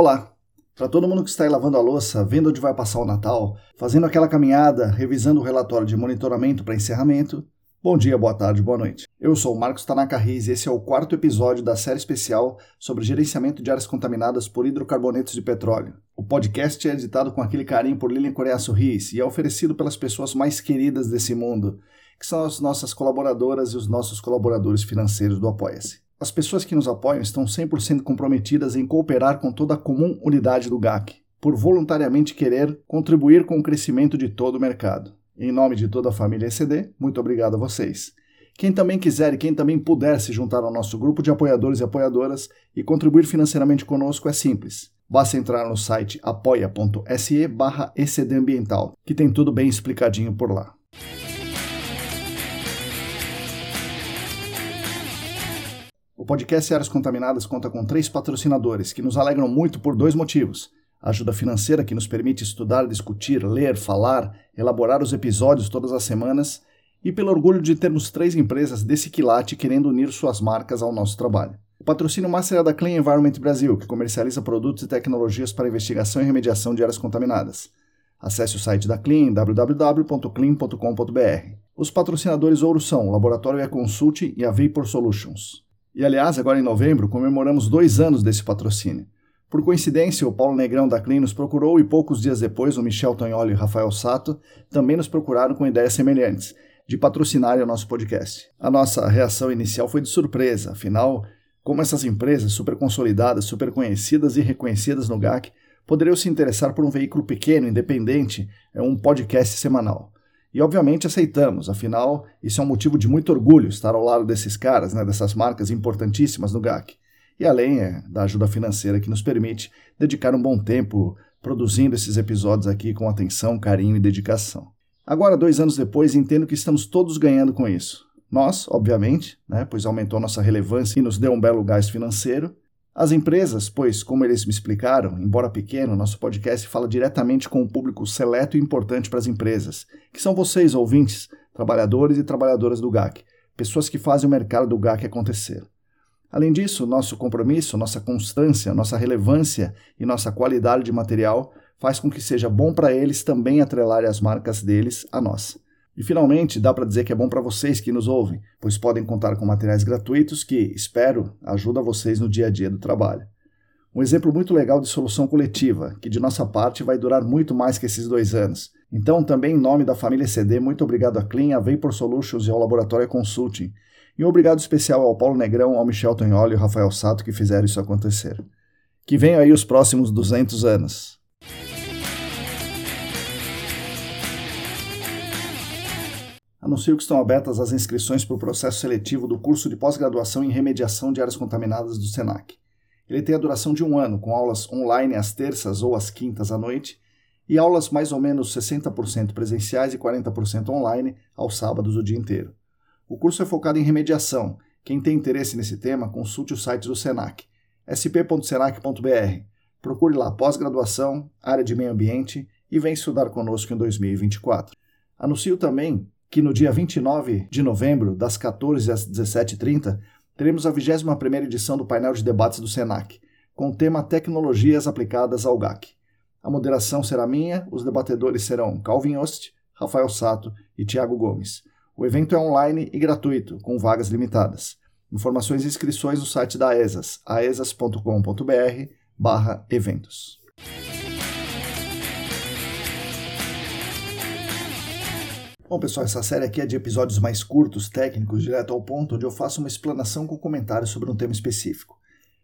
Olá! Para todo mundo que está aí lavando a louça, vendo onde vai passar o Natal, fazendo aquela caminhada, revisando o relatório de monitoramento para encerramento, bom dia, boa tarde, boa noite. Eu sou o Marcos Tanaka Riz e esse é o quarto episódio da série especial sobre gerenciamento de áreas contaminadas por hidrocarbonetos de petróleo. O podcast é editado com aquele carinho por Lilian Coreaço Riz e é oferecido pelas pessoas mais queridas desse mundo, que são as nossas colaboradoras e os nossos colaboradores financeiros do Apoia-se. As pessoas que nos apoiam estão 100% comprometidas em cooperar com toda a comum unidade do GAC, por voluntariamente querer contribuir com o crescimento de todo o mercado. Em nome de toda a família ECD, muito obrigado a vocês. Quem também quiser e quem também puder se juntar ao nosso grupo de apoiadores e apoiadoras e contribuir financeiramente conosco é simples. Basta entrar no site apoia.se barra Ambiental, que tem tudo bem explicadinho por lá. Podcast Áreas Contaminadas conta com três patrocinadores que nos alegram muito por dois motivos. A ajuda financeira, que nos permite estudar, discutir, ler, falar, elaborar os episódios todas as semanas, e pelo orgulho de termos três empresas desse quilate querendo unir suas marcas ao nosso trabalho. O patrocínio master é da Clean Environment Brasil, que comercializa produtos e tecnologias para investigação e remediação de áreas contaminadas. Acesse o site da Clean www.clean.com.br. Os patrocinadores ouro são o Laboratório E-Consult e a Vapor Solutions. E aliás, agora em novembro, comemoramos dois anos desse patrocínio. Por coincidência, o Paulo Negrão da Clean nos procurou e poucos dias depois o Michel Tonholi e o Rafael Sato também nos procuraram com ideias semelhantes, de patrocinar o nosso podcast. A nossa reação inicial foi de surpresa, afinal, como essas empresas super consolidadas, super conhecidas e reconhecidas no GAC poderiam se interessar por um veículo pequeno, independente, é um podcast semanal. E obviamente aceitamos, afinal, isso é um motivo de muito orgulho estar ao lado desses caras, né, dessas marcas importantíssimas no GAC. E além é, da ajuda financeira que nos permite dedicar um bom tempo produzindo esses episódios aqui com atenção, carinho e dedicação. Agora, dois anos depois, entendo que estamos todos ganhando com isso. Nós, obviamente, né, pois aumentou nossa relevância e nos deu um belo gás financeiro, as empresas, pois, como eles me explicaram, embora pequeno, nosso podcast fala diretamente com um público seleto e importante para as empresas, que são vocês, ouvintes, trabalhadores e trabalhadoras do GAC, pessoas que fazem o mercado do GAC acontecer. Além disso, nosso compromisso, nossa constância, nossa relevância e nossa qualidade de material faz com que seja bom para eles também atrelarem as marcas deles a nós. E finalmente, dá para dizer que é bom para vocês que nos ouvem, pois podem contar com materiais gratuitos que, espero, ajudam vocês no dia a dia do trabalho. Um exemplo muito legal de solução coletiva, que de nossa parte vai durar muito mais que esses dois anos. Então, também em nome da família CD, muito obrigado a Clean, a Vapor Solutions e ao Laboratório Consulting. E um obrigado especial ao Paulo Negrão, ao Michel Tonholi e ao Rafael Sato que fizeram isso acontecer. Que venham aí os próximos 200 anos. Anuncio que estão abertas as inscrições para o processo seletivo do curso de pós-graduação em remediação de áreas contaminadas do SENAC. Ele tem a duração de um ano, com aulas online às terças ou às quintas à noite e aulas mais ou menos 60% presenciais e 40% online aos sábados o dia inteiro. O curso é focado em remediação, Quem tem interesse nesse tema, consulte o site do Senac, sp.senac.br. Procure lá pós-graduação, área de meio ambiente e vem estudar conosco em 2024. Anuncio também que no dia 29 de novembro, das 14 às 17h30, teremos a 21ª edição do painel de debates do Senac, com o tema Tecnologias aplicadas ao GAC. A moderação será minha, os debatedores serão Calvin Ost, Rafael Sato e Tiago Gomes. O evento é online e gratuito, com vagas limitadas. Informações e inscrições no site da ESAS, aesas.com.br barra eventos. Bom, pessoal, essa série aqui é de episódios mais curtos, técnicos, direto ao ponto, onde eu faço uma explanação com comentários sobre um tema específico.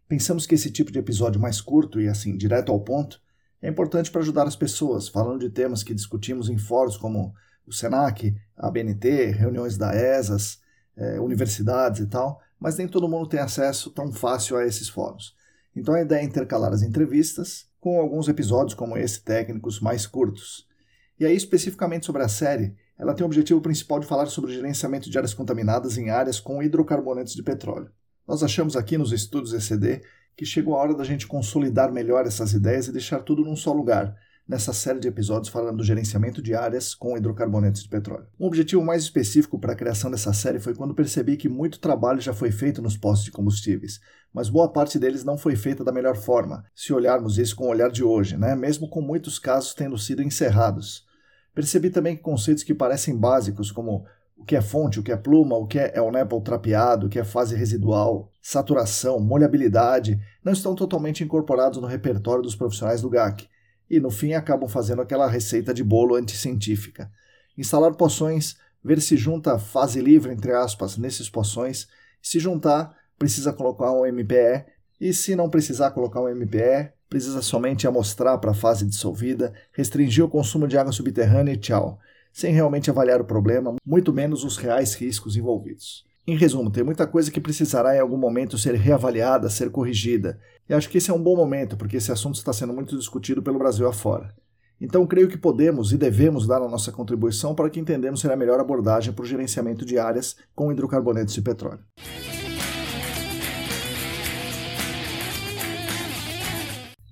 Pensamos que esse tipo de episódio mais curto e, assim, direto ao ponto, é importante para ajudar as pessoas, falando de temas que discutimos em fóruns como o SENAC, a BNT, reuniões da ESAS, eh, universidades e tal, mas nem todo mundo tem acesso tão fácil a esses fóruns. Então a ideia é intercalar as entrevistas com alguns episódios como esse, técnicos mais curtos. E aí, especificamente sobre a série, ela tem o objetivo principal de falar sobre o gerenciamento de áreas contaminadas em áreas com hidrocarbonetos de petróleo. Nós achamos aqui nos estudos ECD que chegou a hora da gente consolidar melhor essas ideias e deixar tudo num só lugar, nessa série de episódios falando do gerenciamento de áreas com hidrocarbonetos de petróleo. Um objetivo mais específico para a criação dessa série foi quando percebi que muito trabalho já foi feito nos postos de combustíveis, mas boa parte deles não foi feita da melhor forma, se olharmos isso com o olhar de hoje, né? mesmo com muitos casos tendo sido encerrados. Percebi também que conceitos que parecem básicos, como o que é fonte, o que é pluma, o que é El Nepal trapeado, o que é fase residual, saturação, molhabilidade, não estão totalmente incorporados no repertório dos profissionais do GAC, e no fim acabam fazendo aquela receita de bolo anticientífica. Instalar poções, ver se junta fase livre, entre aspas, nesses poções. Se juntar, precisa colocar um MPE, e se não precisar colocar um MPE, precisa somente amostrar para a fase dissolvida, restringir o consumo de água subterrânea e tchau, sem realmente avaliar o problema, muito menos os reais riscos envolvidos. Em resumo, tem muita coisa que precisará em algum momento ser reavaliada, ser corrigida. E acho que esse é um bom momento, porque esse assunto está sendo muito discutido pelo Brasil afora. Então, creio que podemos e devemos dar a nossa contribuição para que entendamos ser a melhor abordagem para o gerenciamento de áreas com hidrocarbonetos de petróleo.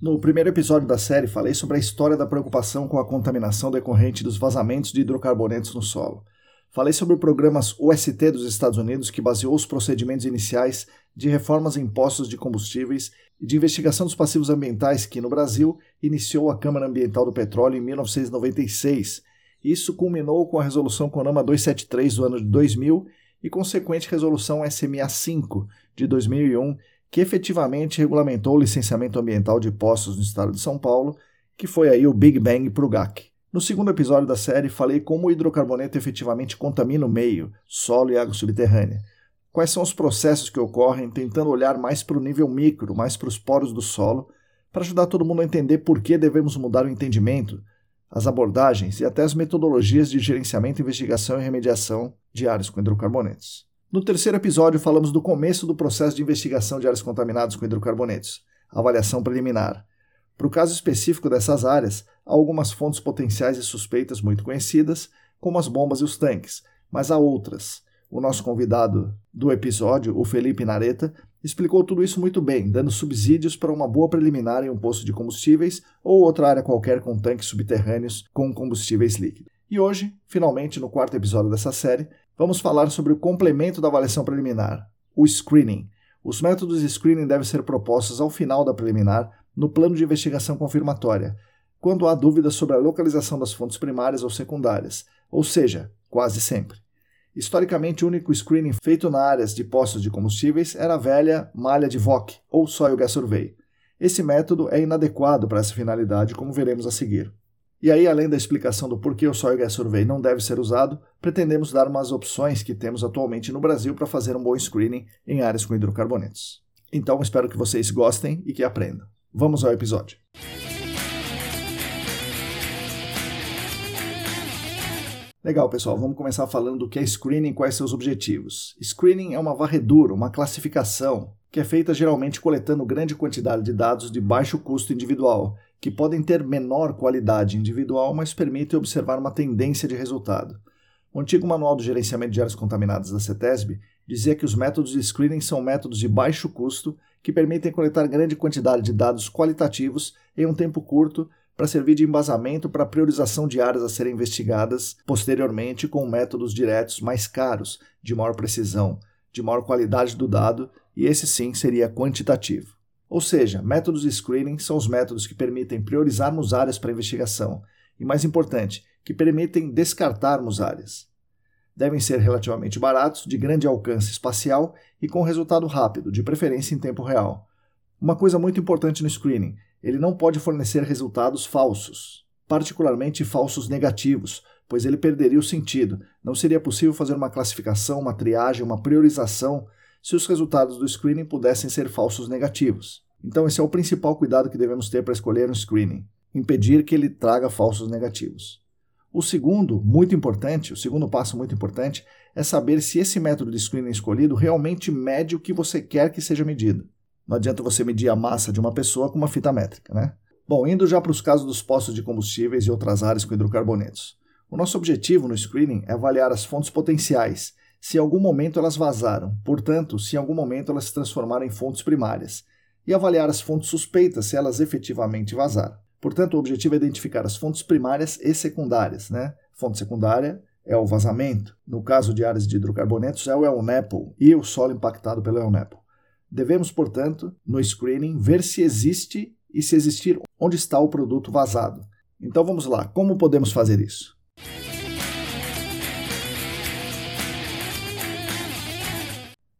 No primeiro episódio da série, falei sobre a história da preocupação com a contaminação decorrente dos vazamentos de hidrocarbonetos no solo. Falei sobre o programa UST dos Estados Unidos, que baseou os procedimentos iniciais de reformas em impostos de combustíveis e de investigação dos passivos ambientais que, no Brasil, iniciou a Câmara Ambiental do Petróleo em 1996. Isso culminou com a Resolução CONAMA 273 do ano de 2000 e consequente Resolução SMA 5 de 2001, que efetivamente regulamentou o licenciamento ambiental de postos no estado de São Paulo, que foi aí o Big Bang para o GAC. No segundo episódio da série, falei como o hidrocarboneto efetivamente contamina o meio, solo e água subterrânea. Quais são os processos que ocorrem, tentando olhar mais para o nível micro, mais para os poros do solo, para ajudar todo mundo a entender por que devemos mudar o entendimento, as abordagens e até as metodologias de gerenciamento, investigação e remediação de áreas com hidrocarbonetos. No terceiro episódio, falamos do começo do processo de investigação de áreas contaminadas com hidrocarbonetos, avaliação preliminar. Para o caso específico dessas áreas, há algumas fontes potenciais e suspeitas muito conhecidas, como as bombas e os tanques, mas há outras. O nosso convidado do episódio, o Felipe Nareta, explicou tudo isso muito bem, dando subsídios para uma boa preliminar em um posto de combustíveis ou outra área qualquer com tanques subterrâneos com combustíveis líquidos. E hoje, finalmente, no quarto episódio dessa série, vamos falar sobre o complemento da avaliação preliminar, o screening. Os métodos de screening devem ser propostos ao final da preliminar no plano de investigação confirmatória, quando há dúvidas sobre a localização das fontes primárias ou secundárias, ou seja, quase sempre. Historicamente, o único screening feito na áreas de postos de combustíveis era a velha malha de VOC, ou Soil Gas Survey. Esse método é inadequado para essa finalidade, como veremos a seguir. E aí, além da explicação do porquê o Soil Gas Survey não deve ser usado, pretendemos dar umas opções que temos atualmente no Brasil para fazer um bom screening em áreas com hidrocarbonetos. Então, espero que vocês gostem e que aprendam. Vamos ao episódio. Legal, pessoal, vamos começar falando do que é screening e quais seus objetivos. Screening é uma varredura, uma classificação, que é feita geralmente coletando grande quantidade de dados de baixo custo individual, que podem ter menor qualidade individual, mas permitem observar uma tendência de resultado. O antigo Manual do Gerenciamento de Áreas Contaminadas da CETESB dizia que os métodos de screening são métodos de baixo custo que permitem coletar grande quantidade de dados qualitativos em um tempo curto para servir de embasamento para a priorização de áreas a serem investigadas posteriormente com métodos diretos mais caros, de maior precisão, de maior qualidade do dado, e esse sim seria quantitativo. Ou seja, métodos de screening são os métodos que permitem priorizarmos áreas para investigação e, mais importante, que permitem descartarmos áreas. Devem ser relativamente baratos, de grande alcance espacial e com resultado rápido, de preferência em tempo real. Uma coisa muito importante no screening ele não pode fornecer resultados falsos, particularmente falsos negativos, pois ele perderia o sentido. Não seria possível fazer uma classificação, uma triagem, uma priorização se os resultados do screening pudessem ser falsos negativos. Então, esse é o principal cuidado que devemos ter para escolher um screening: impedir que ele traga falsos negativos. O segundo, muito importante, o segundo passo muito importante, é saber se esse método de screening escolhido realmente mede o que você quer que seja medido. Não adianta você medir a massa de uma pessoa com uma fita métrica, né? Bom, indo já para os casos dos postos de combustíveis e outras áreas com hidrocarbonetos. O nosso objetivo no screening é avaliar as fontes potenciais, se em algum momento elas vazaram, portanto, se em algum momento elas se transformaram em fontes primárias, e avaliar as fontes suspeitas se elas efetivamente vazaram. Portanto, o objetivo é identificar as fontes primárias e secundárias. Né? Fonte secundária é o vazamento. No caso de áreas de hidrocarbonetos, é o El Nepo e o solo impactado pelo El Nepo. Devemos, portanto, no screening, ver se existe e, se existir, onde está o produto vazado. Então vamos lá, como podemos fazer isso?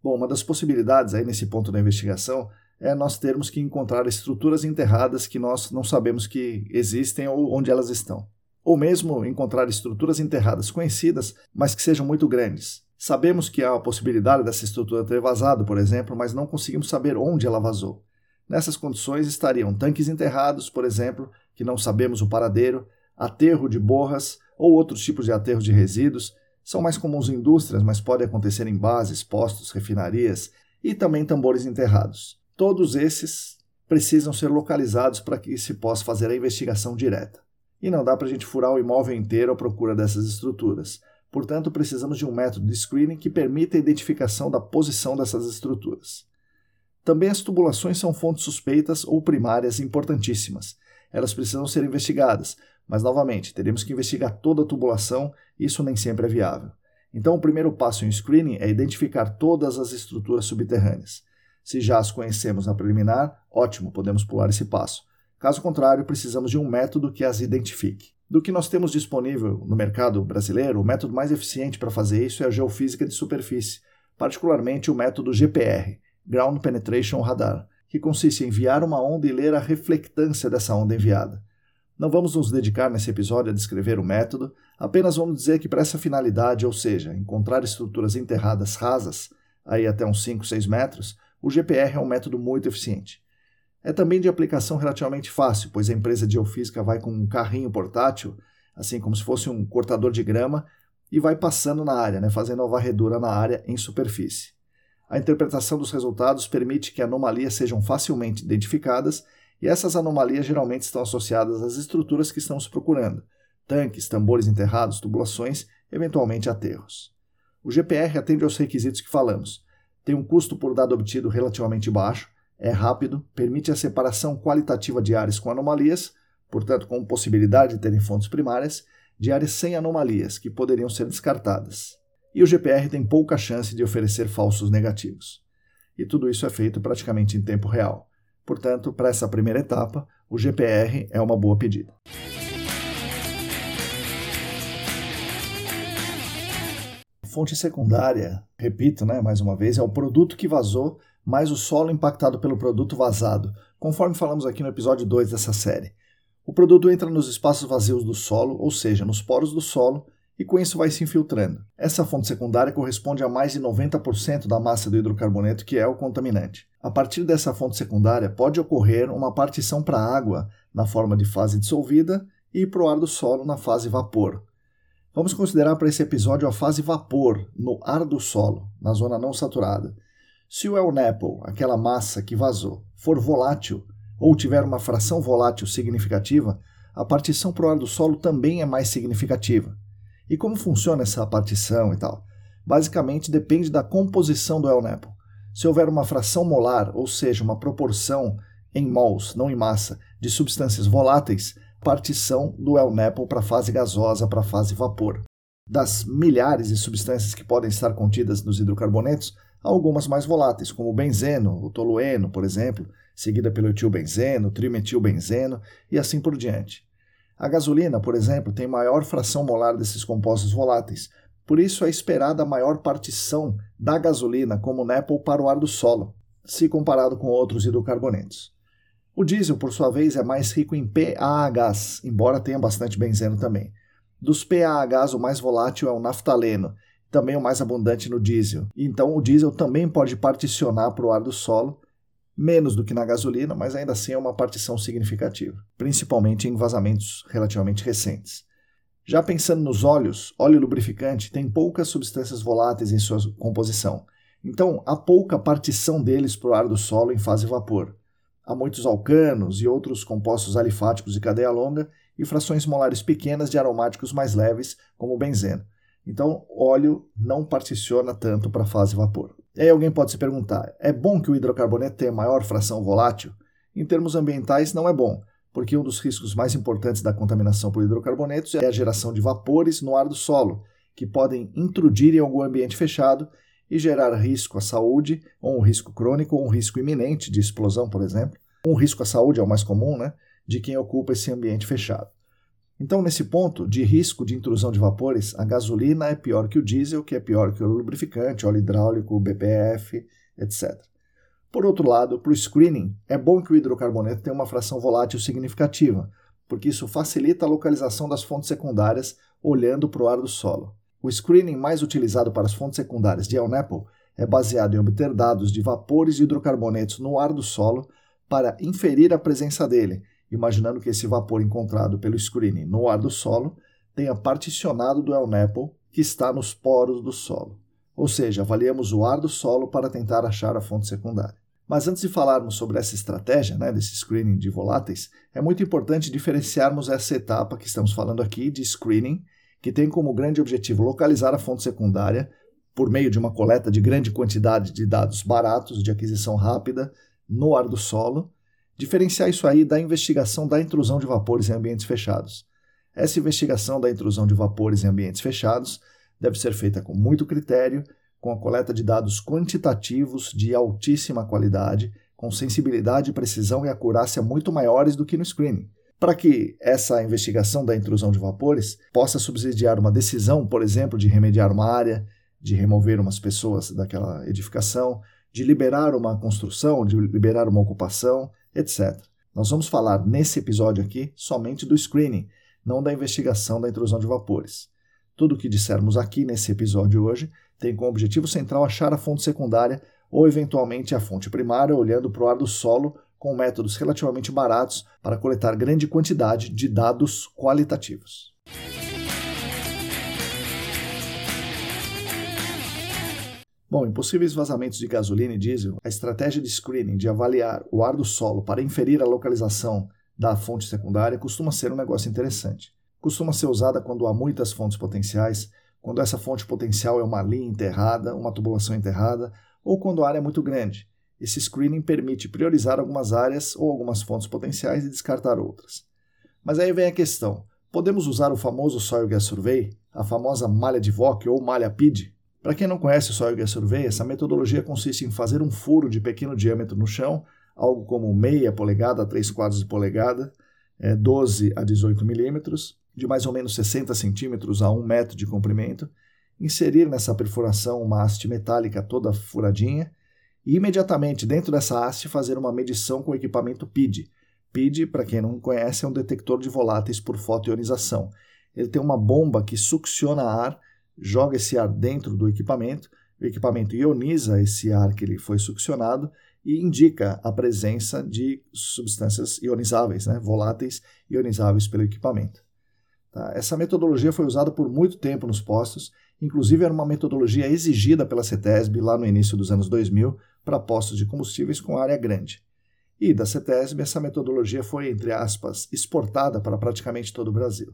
Bom, uma das possibilidades aí nesse ponto da investigação é nós termos que encontrar estruturas enterradas que nós não sabemos que existem ou onde elas estão. Ou mesmo encontrar estruturas enterradas conhecidas, mas que sejam muito grandes. Sabemos que há a possibilidade dessa estrutura ter vazado, por exemplo, mas não conseguimos saber onde ela vazou. Nessas condições estariam tanques enterrados, por exemplo, que não sabemos o paradeiro, aterro de borras ou outros tipos de aterro de resíduos, são mais comuns em indústrias, mas podem acontecer em bases, postos, refinarias e também tambores enterrados. Todos esses precisam ser localizados para que se possa fazer a investigação direta. E não dá para a gente furar o imóvel inteiro à procura dessas estruturas. Portanto, precisamos de um método de screening que permita a identificação da posição dessas estruturas. Também as tubulações são fontes suspeitas ou primárias importantíssimas. Elas precisam ser investigadas, mas novamente, teremos que investigar toda a tubulação isso nem sempre é viável. Então, o primeiro passo em screening é identificar todas as estruturas subterrâneas. Se já as conhecemos na preliminar, ótimo, podemos pular esse passo. Caso contrário, precisamos de um método que as identifique. Do que nós temos disponível no mercado brasileiro, o método mais eficiente para fazer isso é a geofísica de superfície, particularmente o método GPR, Ground Penetration Radar, que consiste em enviar uma onda e ler a reflectância dessa onda enviada. Não vamos nos dedicar nesse episódio a descrever o método, apenas vamos dizer que para essa finalidade, ou seja, encontrar estruturas enterradas rasas, aí até uns 5, 6 metros, o GPR é um método muito eficiente. É também de aplicação relativamente fácil, pois a empresa de geofísica vai com um carrinho portátil, assim como se fosse um cortador de grama, e vai passando na área, né, fazendo a varredura na área em superfície. A interpretação dos resultados permite que anomalias sejam facilmente identificadas, e essas anomalias geralmente estão associadas às estruturas que estamos procurando: tanques, tambores enterrados, tubulações, eventualmente aterros. O GPR atende aos requisitos que falamos. Tem um custo por dado obtido relativamente baixo, é rápido, permite a separação qualitativa de áreas com anomalias, portanto, com possibilidade de terem fontes primárias, de áreas sem anomalias, que poderiam ser descartadas. E o GPR tem pouca chance de oferecer falsos negativos. E tudo isso é feito praticamente em tempo real. Portanto, para essa primeira etapa, o GPR é uma boa pedida. Fonte secundária, repito né, mais uma vez, é o produto que vazou mais o solo impactado pelo produto vazado, conforme falamos aqui no episódio 2 dessa série. O produto entra nos espaços vazios do solo, ou seja, nos poros do solo, e com isso vai se infiltrando. Essa fonte secundária corresponde a mais de 90% da massa do hidrocarboneto, que é o contaminante. A partir dessa fonte secundária, pode ocorrer uma partição para a água, na forma de fase dissolvida, e para o ar do solo, na fase vapor. Vamos considerar para esse episódio a fase vapor, no ar do solo, na zona não saturada. Se o El Nepo, aquela massa que vazou, for volátil ou tiver uma fração volátil significativa, a partição pro ar do solo também é mais significativa. E como funciona essa partição e tal? Basicamente depende da composição do El-Nepo. Se houver uma fração molar, ou seja, uma proporção em mols, não em massa, de substâncias voláteis, partição do El-Nepo para a fase gasosa, para a fase vapor. Das milhares de substâncias que podem estar contidas nos hidrocarbonetos, há algumas mais voláteis, como o benzeno, o tolueno, por exemplo, seguida pelo etilbenzeno, trimetilbenzeno e assim por diante. A gasolina, por exemplo, tem maior fração molar desses compostos voláteis, por isso é esperada a maior partição da gasolina como NEPL para o ar do solo, se comparado com outros hidrocarbonetos. O diesel, por sua vez, é mais rico em PAHs, embora tenha bastante benzeno também. Dos PAHs, o mais volátil é o naftaleno, também o mais abundante no diesel. Então, o diesel também pode particionar para o ar do solo, menos do que na gasolina, mas ainda assim é uma partição significativa, principalmente em vazamentos relativamente recentes. Já pensando nos óleos, óleo lubrificante tem poucas substâncias voláteis em sua composição, então há pouca partição deles para o ar do solo em fase vapor. Há muitos alcanos e outros compostos alifáticos de cadeia longa e frações molares pequenas de aromáticos mais leves, como o benzeno. Então, óleo não particiona tanto para a fase vapor. E aí alguém pode se perguntar: é bom que o hidrocarboneto tenha maior fração volátil? Em termos ambientais, não é bom, porque um dos riscos mais importantes da contaminação por hidrocarbonetos é a geração de vapores no ar do solo, que podem intrudir em algum ambiente fechado e gerar risco à saúde, ou um risco crônico, ou um risco iminente de explosão, por exemplo. Um risco à saúde é o mais comum, né? De quem ocupa esse ambiente fechado. Então, nesse ponto de risco de intrusão de vapores, a gasolina é pior que o diesel, que é pior que o lubrificante, óleo hidráulico, BPF, etc. Por outro lado, para o screening, é bom que o hidrocarboneto tenha uma fração volátil significativa, porque isso facilita a localização das fontes secundárias olhando para o ar do solo. O screening mais utilizado para as fontes secundárias de ELNAPL é baseado em obter dados de vapores de hidrocarbonetos no ar do solo para inferir a presença dele imaginando que esse vapor encontrado pelo screening no ar do solo tenha particionado do El que está nos poros do solo. Ou seja, avaliamos o ar do solo para tentar achar a fonte secundária. Mas antes de falarmos sobre essa estratégia, né, desse screening de voláteis, é muito importante diferenciarmos essa etapa que estamos falando aqui de screening, que tem como grande objetivo localizar a fonte secundária por meio de uma coleta de grande quantidade de dados baratos de aquisição rápida no ar do solo, diferenciar isso aí da investigação da intrusão de vapores em ambientes fechados. Essa investigação da intrusão de vapores em ambientes fechados deve ser feita com muito critério, com a coleta de dados quantitativos de altíssima qualidade, com sensibilidade, precisão e acurácia muito maiores do que no screening. Para que essa investigação da intrusão de vapores possa subsidiar uma decisão, por exemplo, de remediar uma área, de remover umas pessoas daquela edificação, de liberar uma construção, de liberar uma ocupação, etc. Nós vamos falar nesse episódio aqui somente do screening, não da investigação da intrusão de vapores. Tudo o que dissermos aqui nesse episódio hoje tem como objetivo central achar a fonte secundária ou eventualmente a fonte primária, olhando para o ar do solo com métodos relativamente baratos para coletar grande quantidade de dados qualitativos. Bom, em possíveis vazamentos de gasolina e diesel, a estratégia de screening de avaliar o ar do solo para inferir a localização da fonte secundária costuma ser um negócio interessante. Costuma ser usada quando há muitas fontes potenciais, quando essa fonte potencial é uma linha enterrada, uma tubulação enterrada, ou quando a área é muito grande. Esse screening permite priorizar algumas áreas ou algumas fontes potenciais e descartar outras. Mas aí vem a questão: podemos usar o famoso Soil Gas Survey, a famosa malha de VOC ou malha PID, para quem não conhece o Soil Gas Survey, essa metodologia consiste em fazer um furo de pequeno diâmetro no chão, algo como meia polegada a 3 quartos de polegada, é, 12 a 18 milímetros, de mais ou menos 60 centímetros a 1 metro de comprimento, inserir nessa perfuração uma haste metálica toda furadinha e imediatamente dentro dessa haste fazer uma medição com o equipamento PID. PID, para quem não conhece, é um detector de voláteis por fotoionização. Ele tem uma bomba que succiona ar joga esse ar dentro do equipamento, o equipamento ioniza esse ar que ele foi succionado e indica a presença de substâncias ionizáveis, né, voláteis ionizáveis pelo equipamento. Tá? Essa metodologia foi usada por muito tempo nos postos, inclusive era uma metodologia exigida pela CETESB lá no início dos anos 2000 para postos de combustíveis com área grande. E da CETESB essa metodologia foi, entre aspas, exportada para praticamente todo o Brasil.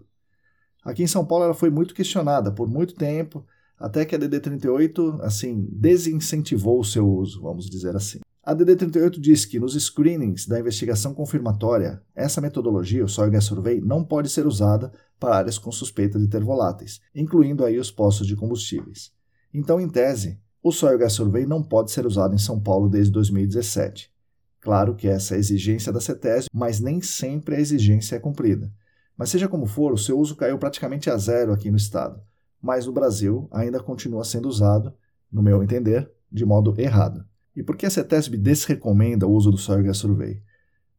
Aqui em São Paulo ela foi muito questionada por muito tempo, até que a DD38 assim desincentivou o seu uso, vamos dizer assim. A DD38 diz que nos screenings da investigação confirmatória, essa metodologia, o Soil Survey, não pode ser usada para áreas com suspeita de ter voláteis, incluindo aí os postos de combustíveis. Então, em tese, o Soil Survey não pode ser usado em São Paulo desde 2017. Claro que essa é a exigência da CETES, mas nem sempre a exigência é cumprida. Mas seja como for, o seu uso caiu praticamente a zero aqui no estado, mas no Brasil ainda continua sendo usado, no meu entender, de modo errado. E por que a CETESB desrecomenda o uso do Gas Survey?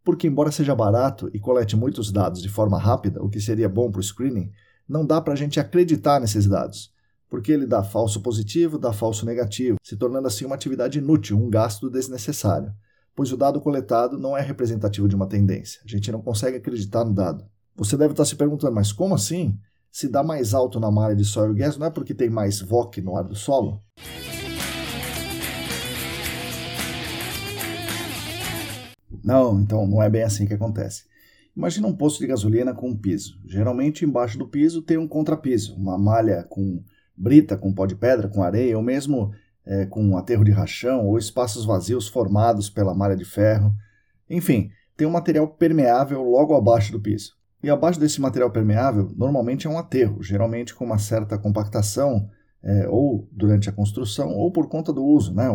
Porque, embora seja barato e colete muitos dados de forma rápida, o que seria bom para o screening, não dá para a gente acreditar nesses dados, porque ele dá falso positivo, dá falso negativo, se tornando assim uma atividade inútil, um gasto desnecessário, pois o dado coletado não é representativo de uma tendência. A gente não consegue acreditar no dado. Você deve estar se perguntando, mas como assim? Se dá mais alto na malha de soil gas, não é porque tem mais VOC no ar do solo? Não, então não é bem assim que acontece. Imagina um posto de gasolina com um piso. Geralmente embaixo do piso tem um contrapiso, uma malha com brita, com pó de pedra, com areia, ou mesmo é, com um aterro de rachão, ou espaços vazios formados pela malha de ferro. Enfim, tem um material permeável logo abaixo do piso. E abaixo desse material permeável, normalmente é um aterro, geralmente com uma certa compactação, é, ou durante a construção, ou por conta do uso, né,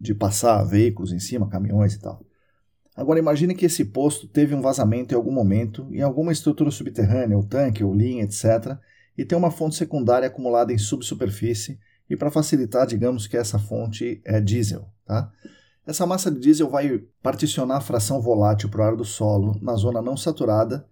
de passar veículos em cima, caminhões e tal. Agora imagine que esse posto teve um vazamento em algum momento, em alguma estrutura subterrânea, ou tanque, ou linha, etc., e tem uma fonte secundária acumulada em subsuperfície, e para facilitar, digamos que essa fonte é diesel. Tá? Essa massa de diesel vai particionar a fração volátil para o ar do solo na zona não saturada,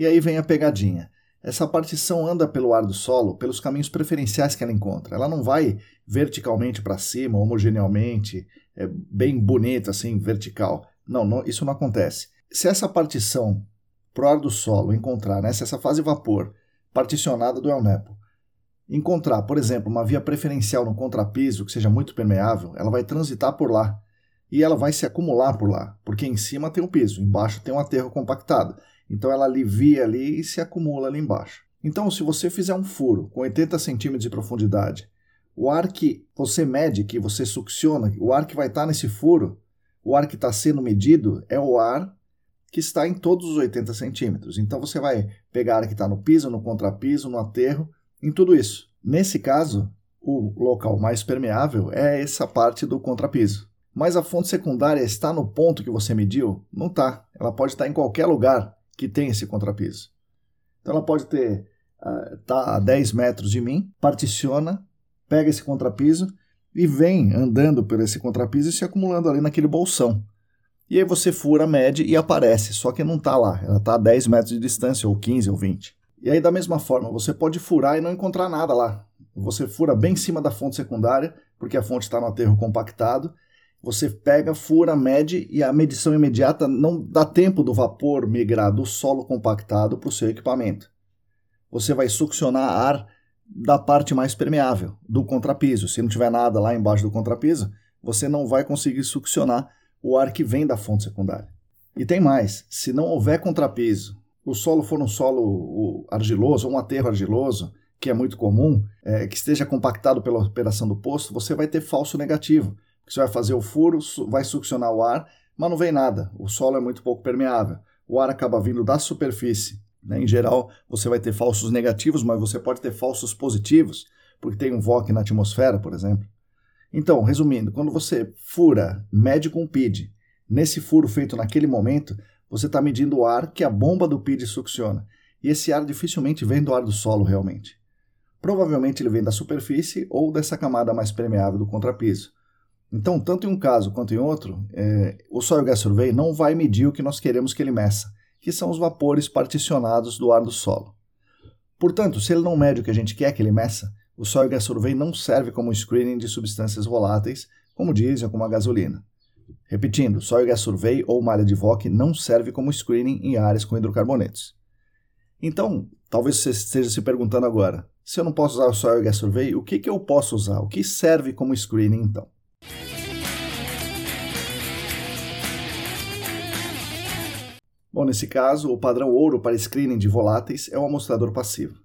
e aí vem a pegadinha. Essa partição anda pelo ar do solo pelos caminhos preferenciais que ela encontra. Ela não vai verticalmente para cima, homogeneamente, é bem bonita assim, vertical. Não, não, isso não acontece. Se essa partição pro ar do solo encontrar, né, se essa fase vapor particionada do ELNEPO encontrar, por exemplo, uma via preferencial no contrapiso que seja muito permeável, ela vai transitar por lá e ela vai se acumular por lá, porque em cima tem um piso, embaixo tem um aterro compactado. Então ela alivia ali e se acumula ali embaixo. Então, se você fizer um furo com 80 centímetros de profundidade, o ar que você mede, que você succiona, o ar que vai estar nesse furo, o ar que está sendo medido é o ar que está em todos os 80 centímetros. Então você vai pegar ar que está no piso, no contrapiso, no aterro, em tudo isso. Nesse caso, o local mais permeável é essa parte do contrapiso. Mas a fonte secundária está no ponto que você mediu? Não está. Ela pode estar em qualquer lugar que tem esse contrapiso. Então ela pode ter uh, tá a 10 metros de mim, particiona, pega esse contrapiso e vem andando por esse contrapiso e se acumulando ali naquele bolsão. E aí você fura, mede e aparece, só que não está lá, ela está a 10 metros de distância, ou 15 ou 20. E aí, da mesma forma, você pode furar e não encontrar nada lá. Você fura bem em cima da fonte secundária, porque a fonte está no aterro compactado. Você pega, fura, mede e a medição imediata não dá tempo do vapor migrar do solo compactado para o seu equipamento. Você vai succionar ar da parte mais permeável, do contrapiso. Se não tiver nada lá embaixo do contrapiso, você não vai conseguir succionar o ar que vem da fonte secundária. E tem mais: se não houver contrapiso, o solo for um solo argiloso, um aterro argiloso, que é muito comum, é, que esteja compactado pela operação do posto, você vai ter falso negativo. Você vai fazer o furo, vai succionar o ar, mas não vem nada. O solo é muito pouco permeável. O ar acaba vindo da superfície né? Em geral, você vai ter falsos negativos, mas você pode ter falsos positivos, porque tem um VOC na atmosfera, por exemplo. Então, resumindo, quando você fura, mede com o PID, nesse furo feito naquele momento, você está medindo o ar que a bomba do PID succiona. E esse ar dificilmente vem do ar do solo realmente. Provavelmente ele vem da superfície ou dessa camada mais permeável do contrapiso. Então, tanto em um caso quanto em outro, é, o Soil Gas Survey não vai medir o que nós queremos que ele meça que são os vapores particionados do ar do solo. Portanto, se ele não mede o que a gente quer que ele meça, o Soil Gas Survey não serve como screening de substâncias voláteis, como diesel como a gasolina. Repetindo, o Soil Gas Survey ou malha de VOC não serve como screening em áreas com hidrocarbonetos. Então, talvez você esteja se perguntando agora, se eu não posso usar o Soil Gas Survey, o que, que eu posso usar? O que serve como screening então? Bom, nesse caso, o padrão ouro para screening de voláteis é o amostrador passivo.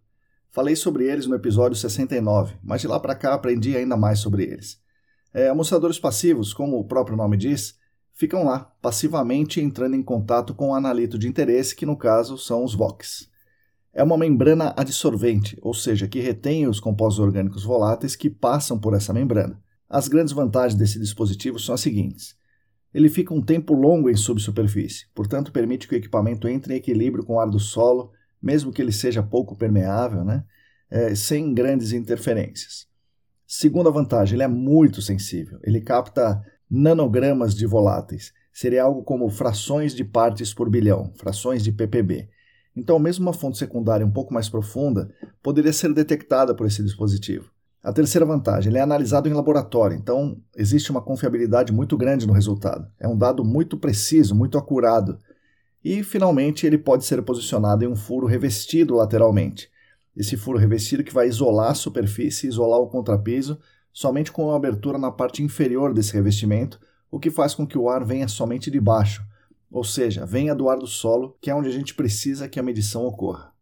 Falei sobre eles no episódio 69, mas de lá para cá aprendi ainda mais sobre eles. É, amostradores passivos, como o próprio nome diz, ficam lá, passivamente entrando em contato com o analito de interesse, que no caso são os VOCs. É uma membrana adsorvente, ou seja, que retém os compostos orgânicos voláteis que passam por essa membrana. As grandes vantagens desse dispositivo são as seguintes. Ele fica um tempo longo em subsuperfície, portanto permite que o equipamento entre em equilíbrio com o ar do solo, mesmo que ele seja pouco permeável, né? É, sem grandes interferências. Segunda vantagem, ele é muito sensível. Ele capta nanogramas de voláteis. Seria algo como frações de partes por bilhão, frações de ppb. Então, mesmo uma fonte secundária um pouco mais profunda poderia ser detectada por esse dispositivo. A terceira vantagem, ele é analisado em laboratório, então existe uma confiabilidade muito grande no resultado. É um dado muito preciso, muito acurado. E, finalmente, ele pode ser posicionado em um furo revestido lateralmente. Esse furo revestido que vai isolar a superfície, isolar o contrapiso, somente com uma abertura na parte inferior desse revestimento, o que faz com que o ar venha somente de baixo, ou seja, venha do ar do solo, que é onde a gente precisa que a medição ocorra.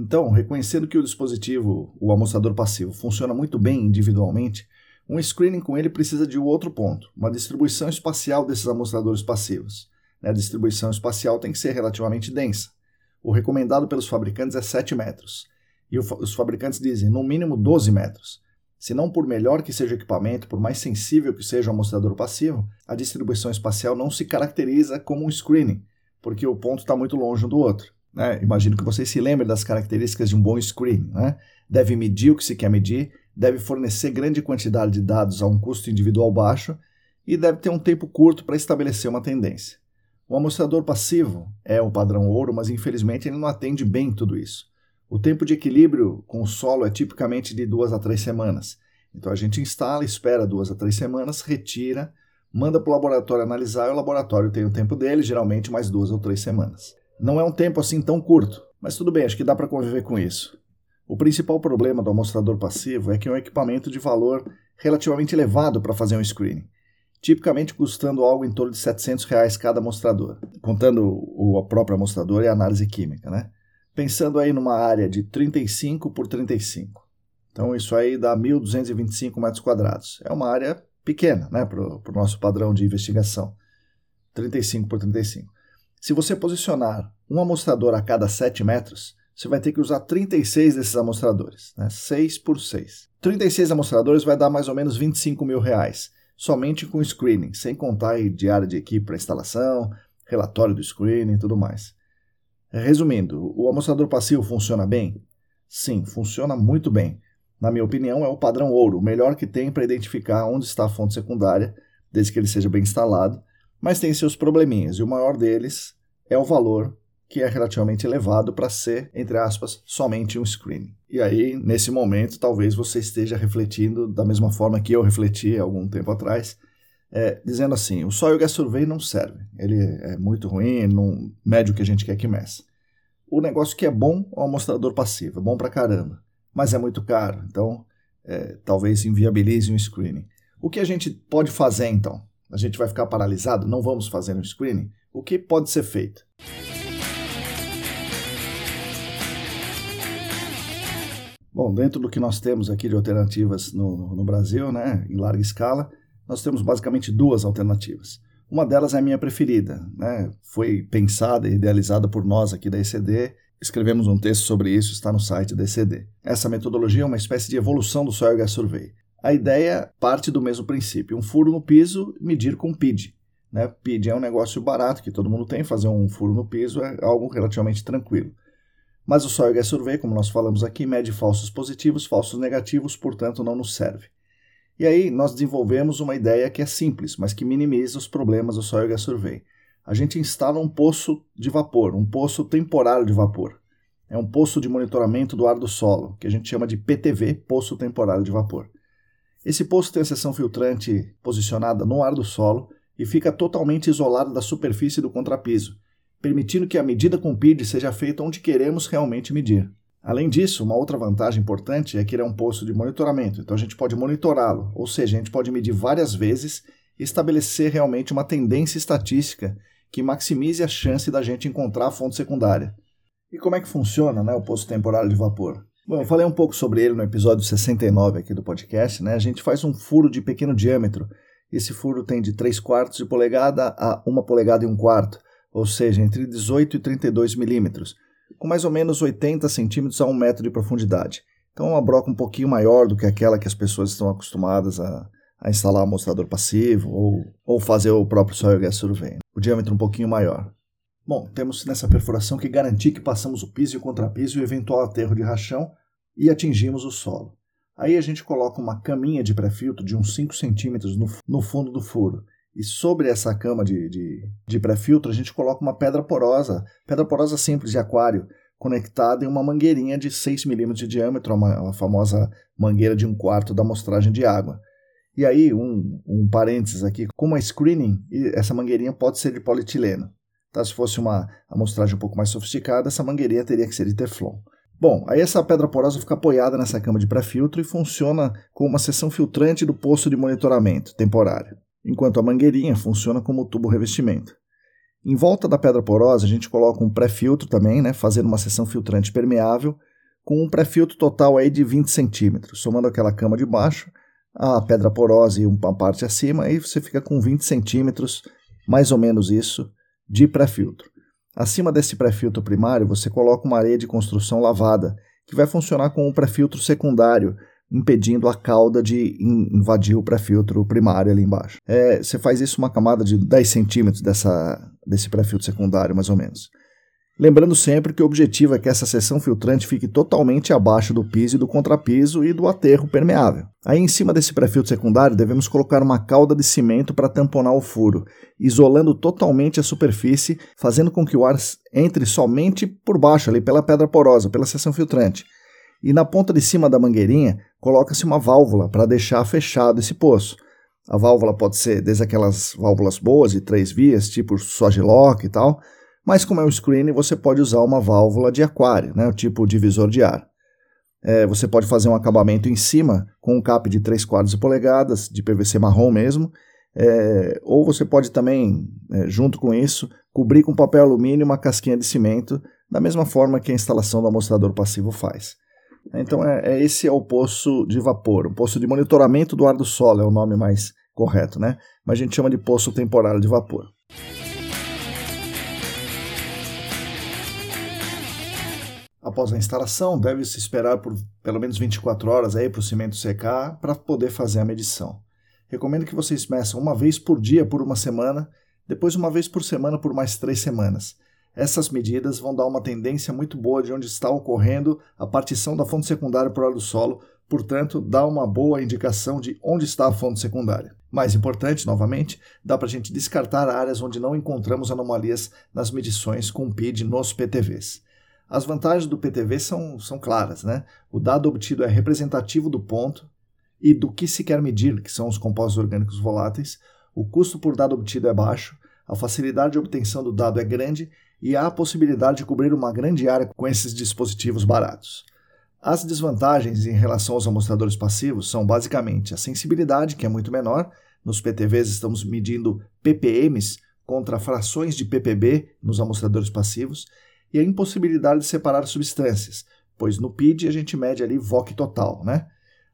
Então, reconhecendo que o dispositivo, o amostrador passivo, funciona muito bem individualmente, um screening com ele precisa de um outro ponto, uma distribuição espacial desses amostradores passivos. A distribuição espacial tem que ser relativamente densa. O recomendado pelos fabricantes é 7 metros, e os fabricantes dizem no mínimo 12 metros. Se não por melhor que seja o equipamento, por mais sensível que seja o amostrador passivo, a distribuição espacial não se caracteriza como um screening, porque o ponto está muito longe um do outro. Né? Imagino que vocês se lembrem das características de um bom screening. Né? Deve medir o que se quer medir, deve fornecer grande quantidade de dados a um custo individual baixo e deve ter um tempo curto para estabelecer uma tendência. O amostrador passivo é o padrão ouro, mas infelizmente ele não atende bem tudo isso. O tempo de equilíbrio com o solo é tipicamente de duas a três semanas. Então a gente instala, espera duas a três semanas, retira, manda para o laboratório analisar e o laboratório tem o tempo dele, geralmente mais duas ou três semanas. Não é um tempo assim tão curto, mas tudo bem, acho que dá para conviver com isso. O principal problema do amostrador passivo é que é um equipamento de valor relativamente elevado para fazer um screening, tipicamente custando algo em torno de 700 reais cada amostrador, contando o próprio amostrador e a análise química, né? Pensando aí numa área de 35 por 35. Então isso aí dá 1.225 metros quadrados. É uma área pequena, né, para o nosso padrão de investigação. 35 por 35. Se você posicionar um amostrador a cada 7 metros, você vai ter que usar 36 desses amostradores, né? 6 por 6. 36 amostradores vai dar mais ou menos 25 mil reais, somente com screening, sem contar aí diária de equipe para instalação, relatório do screening e tudo mais. Resumindo, o amostrador passivo funciona bem? Sim, funciona muito bem. Na minha opinião, é o padrão ouro, o melhor que tem para identificar onde está a fonte secundária, desde que ele seja bem instalado mas tem seus probleminhas, e o maior deles é o valor que é relativamente elevado para ser, entre aspas, somente um screening. E aí, nesse momento, talvez você esteja refletindo da mesma forma que eu refleti algum tempo atrás, é, dizendo assim, o Soil Gas Survey não serve, ele é muito ruim, não mede o que a gente quer que meça. O negócio que é bom é o amostrador passivo, é bom pra caramba, mas é muito caro, então é, talvez inviabilize um screening. O que a gente pode fazer então? A gente vai ficar paralisado, não vamos fazer um screening? O que pode ser feito? Bom, dentro do que nós temos aqui de alternativas no, no, Brasil, né, em larga escala, nós temos basicamente duas alternativas. Uma delas é a minha preferida, né? foi pensada e idealizada por nós aqui da ECD. Escrevemos um texto sobre isso, está no site da ECD. Essa metodologia é uma espécie de evolução do Soil Gas Survey. A ideia parte do mesmo princípio: um furo no piso, medir com PID. Né? PID é um negócio barato que todo mundo tem, fazer um furo no piso é algo relativamente tranquilo. Mas o Soil Gas Survey, como nós falamos aqui, mede falsos positivos, falsos negativos, portanto não nos serve. E aí nós desenvolvemos uma ideia que é simples, mas que minimiza os problemas do Soil Gas Survey. A gente instala um poço de vapor, um poço temporário de vapor. É um poço de monitoramento do ar do solo, que a gente chama de PTV, Poço Temporário de Vapor. Esse poço tem a seção filtrante posicionada no ar do solo e fica totalmente isolado da superfície do contrapiso, permitindo que a medida com PID seja feita onde queremos realmente medir. Além disso, uma outra vantagem importante é que ele é um poço de monitoramento, então a gente pode monitorá-lo, ou seja, a gente pode medir várias vezes e estabelecer realmente uma tendência estatística que maximize a chance da gente encontrar a fonte secundária. E como é que funciona né, o poço temporário de vapor? Bom, eu falei um pouco sobre ele no episódio 69 aqui do podcast, né? A gente faz um furo de pequeno diâmetro. Esse furo tem de 3 quartos de polegada a 1 polegada e 1 quarto, ou seja, entre 18 e 32 milímetros, com mais ou menos 80 centímetros a 1 metro de profundidade. Então, uma broca um pouquinho maior do que aquela que as pessoas estão acostumadas a, a instalar um mostrador passivo ou, ou fazer o próprio Soil Gas Survey. O diâmetro um pouquinho maior. Bom, temos nessa perfuração que garantir que passamos o piso e o contrapiso e o eventual aterro de rachão e atingimos o solo. Aí a gente coloca uma caminha de pré-filtro de uns 5 centímetros no, no fundo do furo. E sobre essa cama de, de, de pré-filtro, a gente coloca uma pedra porosa, pedra porosa simples de aquário, conectada em uma mangueirinha de 6 milímetros de diâmetro, uma, famosa mangueira de um quarto da amostragem de água. E aí, um, um parênteses aqui, como a screening, essa mangueirinha pode ser de polietileno. Tá? Se fosse uma amostragem um pouco mais sofisticada, essa mangueirinha teria que ser de teflon. Bom, aí essa pedra porosa fica apoiada nessa cama de pré-filtro e funciona como uma seção filtrante do poço de monitoramento temporário, enquanto a mangueirinha funciona como tubo revestimento. Em volta da pedra porosa, a gente coloca um pré-filtro também, né, fazendo uma seção filtrante permeável, com um pré-filtro total aí de 20 centímetros, somando aquela cama de baixo, a pedra porosa e uma parte acima, aí você fica com 20 centímetros, mais ou menos isso, de pré-filtro. Acima desse pré-filtro primário, você coloca uma areia de construção lavada, que vai funcionar como um pré-filtro secundário, impedindo a cauda de invadir o pré-filtro primário ali embaixo. É, você faz isso uma camada de 10 centímetros dessa, desse pré-filtro secundário, mais ou menos. Lembrando sempre que o objetivo é que essa seção filtrante fique totalmente abaixo do piso e do contrapiso e do aterro permeável. Aí em cima desse pré-filtro secundário devemos colocar uma cauda de cimento para tamponar o furo, isolando totalmente a superfície, fazendo com que o ar entre somente por baixo ali pela pedra porosa, pela seção filtrante. E na ponta de cima da mangueirinha coloca-se uma válvula para deixar fechado esse poço. A válvula pode ser desde aquelas válvulas boas de três vias, tipo Swagilock e tal, mas como é um screen, você pode usar uma válvula de aquário, né, o tipo divisor de ar. É, você pode fazer um acabamento em cima com um cap de 3 quartos de polegadas, de PVC marrom mesmo, é, ou você pode também, é, junto com isso, cobrir com papel alumínio uma casquinha de cimento, da mesma forma que a instalação do amostrador passivo faz. Então, é, é, esse é o poço de vapor, o poço de monitoramento do ar do solo é o nome mais correto, né? Mas a gente chama de poço temporário de vapor. Após a instalação, deve-se esperar por pelo menos 24 horas para o cimento secar para poder fazer a medição. Recomendo que vocês meçam uma vez por dia por uma semana, depois uma vez por semana por mais três semanas. Essas medidas vão dar uma tendência muito boa de onde está ocorrendo a partição da fonte secundária o ar do solo, portanto, dá uma boa indicação de onde está a fonte secundária. Mais importante, novamente, dá para a gente descartar áreas onde não encontramos anomalias nas medições com PID nos PTVs. As vantagens do PTV são, são claras, né? O dado obtido é representativo do ponto e do que se quer medir, que são os compostos orgânicos voláteis, o custo por dado obtido é baixo, a facilidade de obtenção do dado é grande e há a possibilidade de cobrir uma grande área com esses dispositivos baratos. As desvantagens em relação aos amostradores passivos são basicamente a sensibilidade, que é muito menor. Nos PTVs estamos medindo ppms contra frações de ppb nos amostradores passivos e a impossibilidade de separar substâncias, pois no PID a gente mede ali VOC total, né?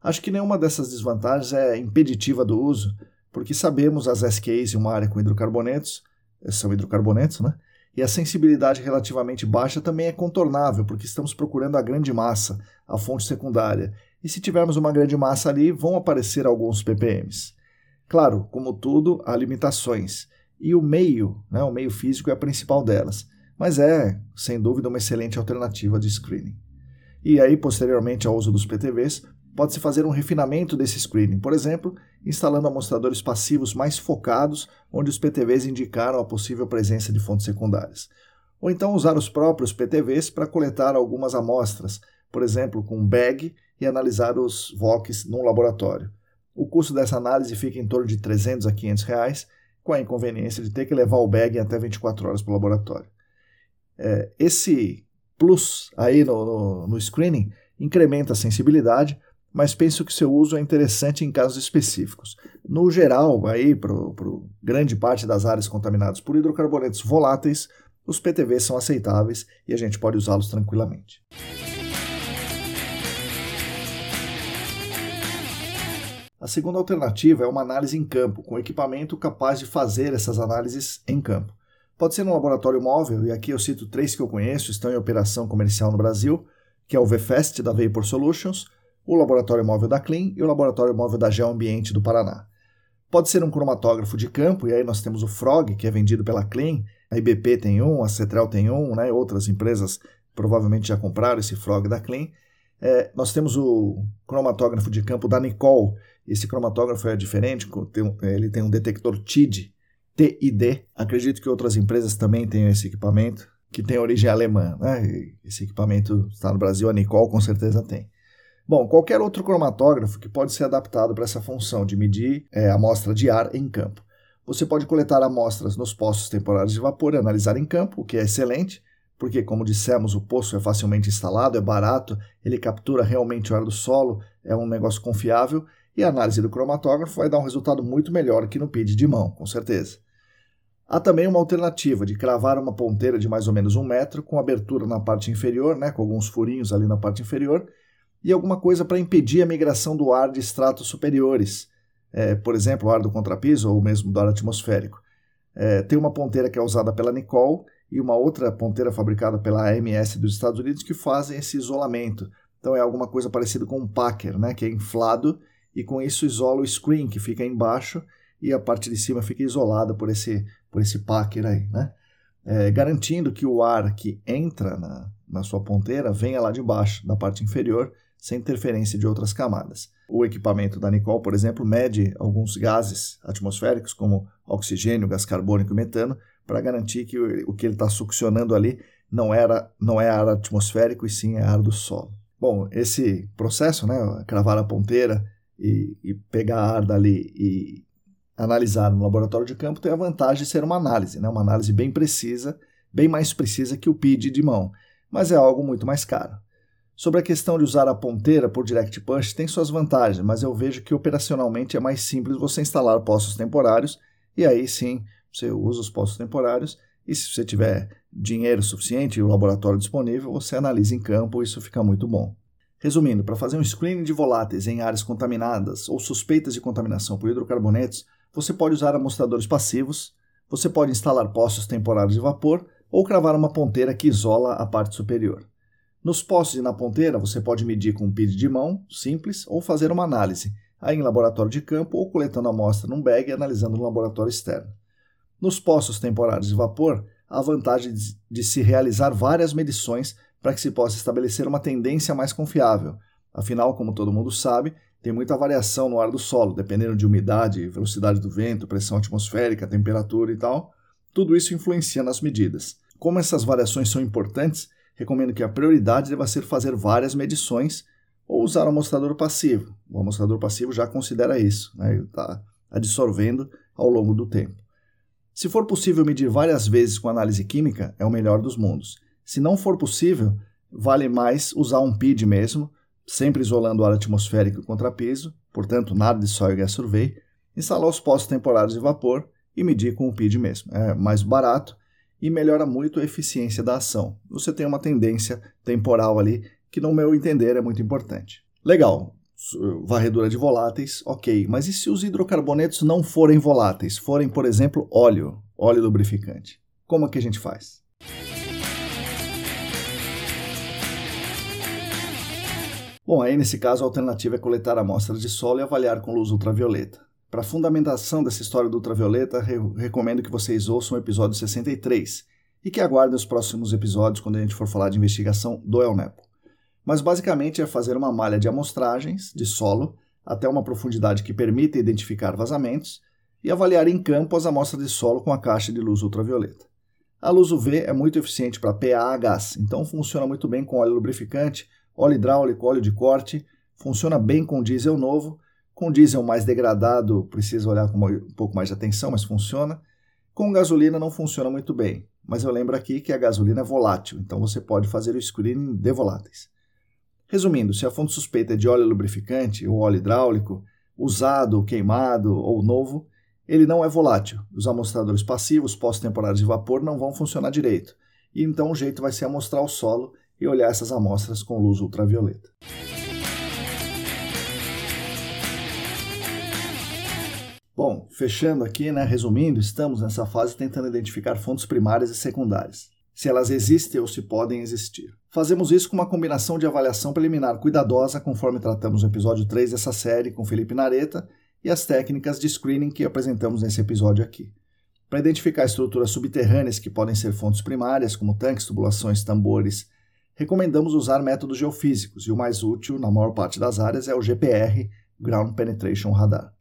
Acho que nenhuma dessas desvantagens é impeditiva do uso, porque sabemos as SKs em uma área com hidrocarbonetos, são hidrocarbonetos, né? E a sensibilidade relativamente baixa também é contornável, porque estamos procurando a grande massa, a fonte secundária. E se tivermos uma grande massa ali, vão aparecer alguns ppms. Claro, como tudo, há limitações. E o meio, né, o meio físico é a principal delas mas é, sem dúvida, uma excelente alternativa de screening. E aí, posteriormente ao uso dos PTVs, pode-se fazer um refinamento desse screening, por exemplo, instalando amostradores passivos mais focados, onde os PTVs indicaram a possível presença de fontes secundárias. Ou então usar os próprios PTVs para coletar algumas amostras, por exemplo, com bag e analisar os VOCs num laboratório. O custo dessa análise fica em torno de 300 a 500 reais, com a inconveniência de ter que levar o bag até 24 horas para o laboratório é, esse plus aí no, no, no screening incrementa a sensibilidade, mas penso que seu uso é interessante em casos específicos. No geral, aí para grande parte das áreas contaminadas por hidrocarbonetos voláteis, os PTVs são aceitáveis e a gente pode usá-los tranquilamente. A segunda alternativa é uma análise em campo, com equipamento capaz de fazer essas análises em campo. Pode ser no laboratório móvel, e aqui eu cito três que eu conheço, estão em operação comercial no Brasil, que é o VFest da Vapor Solutions, o laboratório móvel da Clean e o laboratório móvel da Geoambiente do Paraná. Pode ser um cromatógrafo de campo, e aí nós temos o Frog, que é vendido pela Clean, a IBP tem um, a Cetrel tem um, né? outras empresas provavelmente já compraram esse Frog da Clean. É, nós temos o cromatógrafo de campo da Nicole. Esse cromatógrafo é diferente, ele tem um detector TID, TID. Acredito que outras empresas também tenham esse equipamento, que tem origem alemã. Né? Esse equipamento está no Brasil, a Nicole com certeza tem. Bom, qualquer outro cromatógrafo que pode ser adaptado para essa função de medir é, amostra de ar em campo. Você pode coletar amostras nos poços temporários de vapor e analisar em campo, o que é excelente, porque, como dissemos, o poço é facilmente instalado, é barato, ele captura realmente o ar do solo, é um negócio confiável, e a análise do cromatógrafo vai dar um resultado muito melhor que no PID de mão, com certeza. Há também uma alternativa de cravar uma ponteira de mais ou menos um metro, com abertura na parte inferior, né, com alguns furinhos ali na parte inferior, e alguma coisa para impedir a migração do ar de estratos superiores, é, por exemplo, o ar do contrapiso ou mesmo do ar atmosférico. É, tem uma ponteira que é usada pela Nicole e uma outra ponteira fabricada pela AMS dos Estados Unidos que fazem esse isolamento. Então é alguma coisa parecida com um packer, né, que é inflado e com isso isola o screen que fica embaixo e a parte de cima fica isolada por esse, por esse packer aí, né? É, garantindo que o ar que entra na, na sua ponteira venha lá de baixo, da parte inferior, sem interferência de outras camadas. O equipamento da Nicole, por exemplo, mede alguns gases atmosféricos, como oxigênio, gás carbônico e metano, para garantir que o que ele está succionando ali não, era, não é ar atmosférico e sim é ar do solo. Bom, esse processo, né, cravar a ponteira e, e pegar ar dali e analisar no laboratório de campo tem a vantagem de ser uma análise, né, uma análise bem precisa, bem mais precisa que o PID de mão, mas é algo muito mais caro. Sobre a questão de usar a ponteira por direct push, tem suas vantagens, mas eu vejo que operacionalmente é mais simples você instalar postos temporários e aí sim você usa os postos temporários e se você tiver dinheiro suficiente e o laboratório disponível, você analisa em campo isso fica muito bom. Resumindo, para fazer um screening de voláteis em áreas contaminadas ou suspeitas de contaminação por hidrocarbonetos, você pode usar amostradores passivos, você pode instalar postos temporários de vapor ou cravar uma ponteira que isola a parte superior. Nos postos e na ponteira, você pode medir com um PID de mão, simples, ou fazer uma análise, aí em laboratório de campo ou coletando a amostra num bag e analisando no laboratório externo. Nos postos temporários de vapor, a vantagem de se realizar várias medições para que se possa estabelecer uma tendência mais confiável. Afinal, como todo mundo sabe, tem muita variação no ar do solo, dependendo de umidade, velocidade do vento, pressão atmosférica, temperatura e tal. Tudo isso influencia nas medidas. Como essas variações são importantes, recomendo que a prioridade deva ser fazer várias medições ou usar o amostrador passivo. O amostrador passivo já considera isso, né? está absorvendo ao longo do tempo. Se for possível medir várias vezes com análise química, é o melhor dos mundos. Se não for possível, vale mais usar um PID mesmo, sempre isolando o ar atmosférico contra piso, portanto nada de soil gas survey, instalar os postos temporários de vapor e medir com o PID mesmo. É mais barato e melhora muito a eficiência da ação. Você tem uma tendência temporal ali que, no meu entender, é muito importante. Legal, varredura de voláteis, ok, mas e se os hidrocarbonetos não forem voláteis, forem, por exemplo, óleo, óleo lubrificante? Como é que a gente faz? Bom, aí nesse caso a alternativa é coletar amostras de solo e avaliar com luz ultravioleta. Para a fundamentação dessa história do ultravioleta, eu recomendo que vocês ouçam o episódio 63 e que aguardem os próximos episódios quando a gente for falar de investigação do ELNEPO. Mas basicamente é fazer uma malha de amostragens de solo até uma profundidade que permita identificar vazamentos e avaliar em campo as amostras de solo com a caixa de luz ultravioleta. A luz UV é muito eficiente para PA a gás, então funciona muito bem com óleo lubrificante, óleo hidráulico, óleo de corte, funciona bem com diesel novo com diesel mais degradado, precisa olhar com um pouco mais de atenção, mas funciona. Com gasolina não funciona muito bem, mas eu lembro aqui que a gasolina é volátil, então você pode fazer o screening de voláteis. Resumindo, se a fonte suspeita é de óleo lubrificante ou óleo hidráulico, usado, queimado ou novo, ele não é volátil. Os amostradores passivos pós-temporários de vapor não vão funcionar direito, e então o jeito vai ser amostrar o solo e olhar essas amostras com luz ultravioleta. Bom, fechando aqui, né, resumindo, estamos nessa fase tentando identificar fontes primárias e secundárias, se elas existem ou se podem existir. Fazemos isso com uma combinação de avaliação preliminar cuidadosa, conforme tratamos no episódio 3 dessa série com Felipe Nareta, e as técnicas de screening que apresentamos nesse episódio aqui. Para identificar estruturas subterrâneas que podem ser fontes primárias, como tanques, tubulações, tambores, recomendamos usar métodos geofísicos, e o mais útil, na maior parte das áreas, é o GPR, Ground Penetration Radar.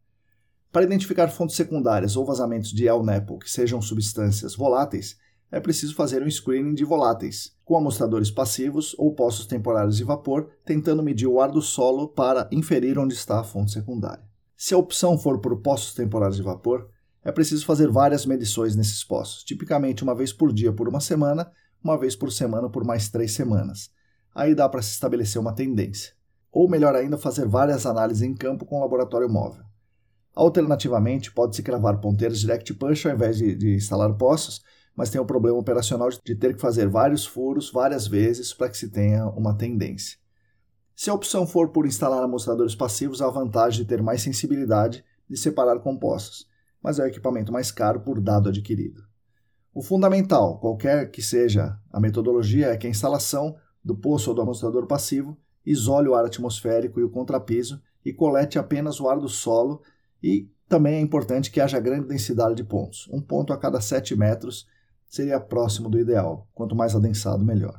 Para identificar fontes secundárias ou vazamentos de El Nepo que sejam substâncias voláteis, é preciso fazer um screening de voláteis, com amostradores passivos ou poços temporários de vapor, tentando medir o ar do solo para inferir onde está a fonte secundária. Se a opção for por poços temporários de vapor, é preciso fazer várias medições nesses poços, tipicamente uma vez por dia por uma semana, uma vez por semana por mais três semanas. Aí dá para se estabelecer uma tendência. Ou melhor ainda, fazer várias análises em campo com laboratório móvel. Alternativamente, pode-se cravar ponteiros direct punch ao invés de, de instalar poços, mas tem o problema operacional de ter que fazer vários furos várias vezes para que se tenha uma tendência. Se a opção for por instalar amostradores passivos, há a vantagem de ter mais sensibilidade de separar compostos, mas é o equipamento mais caro por dado adquirido. O fundamental, qualquer que seja a metodologia, é que a instalação do poço ou do amostrador passivo isole o ar atmosférico e o contrapiso e colete apenas o ar do solo e também é importante que haja grande densidade de pontos. Um ponto a cada 7 metros seria próximo do ideal, quanto mais adensado, melhor.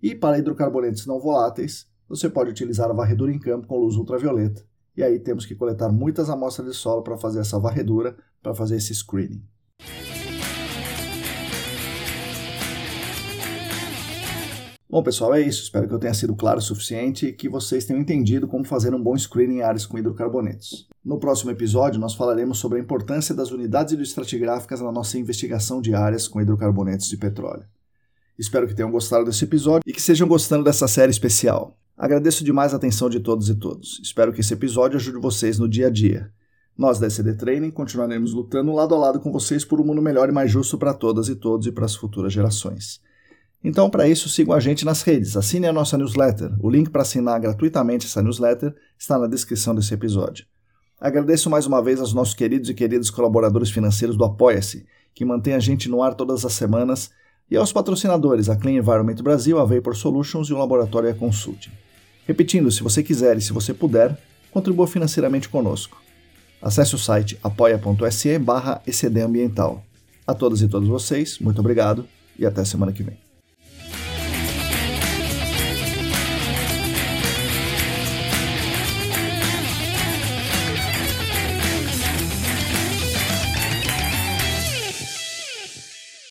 E para hidrocarbonetos não voláteis, você pode utilizar a varredura em campo com luz ultravioleta, e aí temos que coletar muitas amostras de solo para fazer essa varredura, para fazer esse screening. Bom, pessoal, é isso. Espero que eu tenha sido claro o suficiente e que vocês tenham entendido como fazer um bom screening em áreas com hidrocarbonetos. No próximo episódio, nós falaremos sobre a importância das unidades hidroestratigráficas na nossa investigação de áreas com hidrocarbonetos de petróleo. Espero que tenham gostado desse episódio e que estejam gostando dessa série especial. Agradeço demais a atenção de todos e todas. Espero que esse episódio ajude vocês no dia a dia. Nós da SCD Training continuaremos lutando lado a lado com vocês por um mundo melhor e mais justo para todas e todos e para as futuras gerações. Então, para isso, sigam a gente nas redes, assine a nossa newsletter. O link para assinar gratuitamente essa newsletter está na descrição desse episódio. Agradeço mais uma vez aos nossos queridos e queridos colaboradores financeiros do Apoia-se, que mantém a gente no ar todas as semanas, e aos patrocinadores, a Clean Environment Brasil, a Vapor Solutions e o Laboratório Consulting. Repetindo, se você quiser e se você puder, contribua financeiramente conosco. Acesse o site apoia.se barra A todas e todos vocês, muito obrigado e até semana que vem.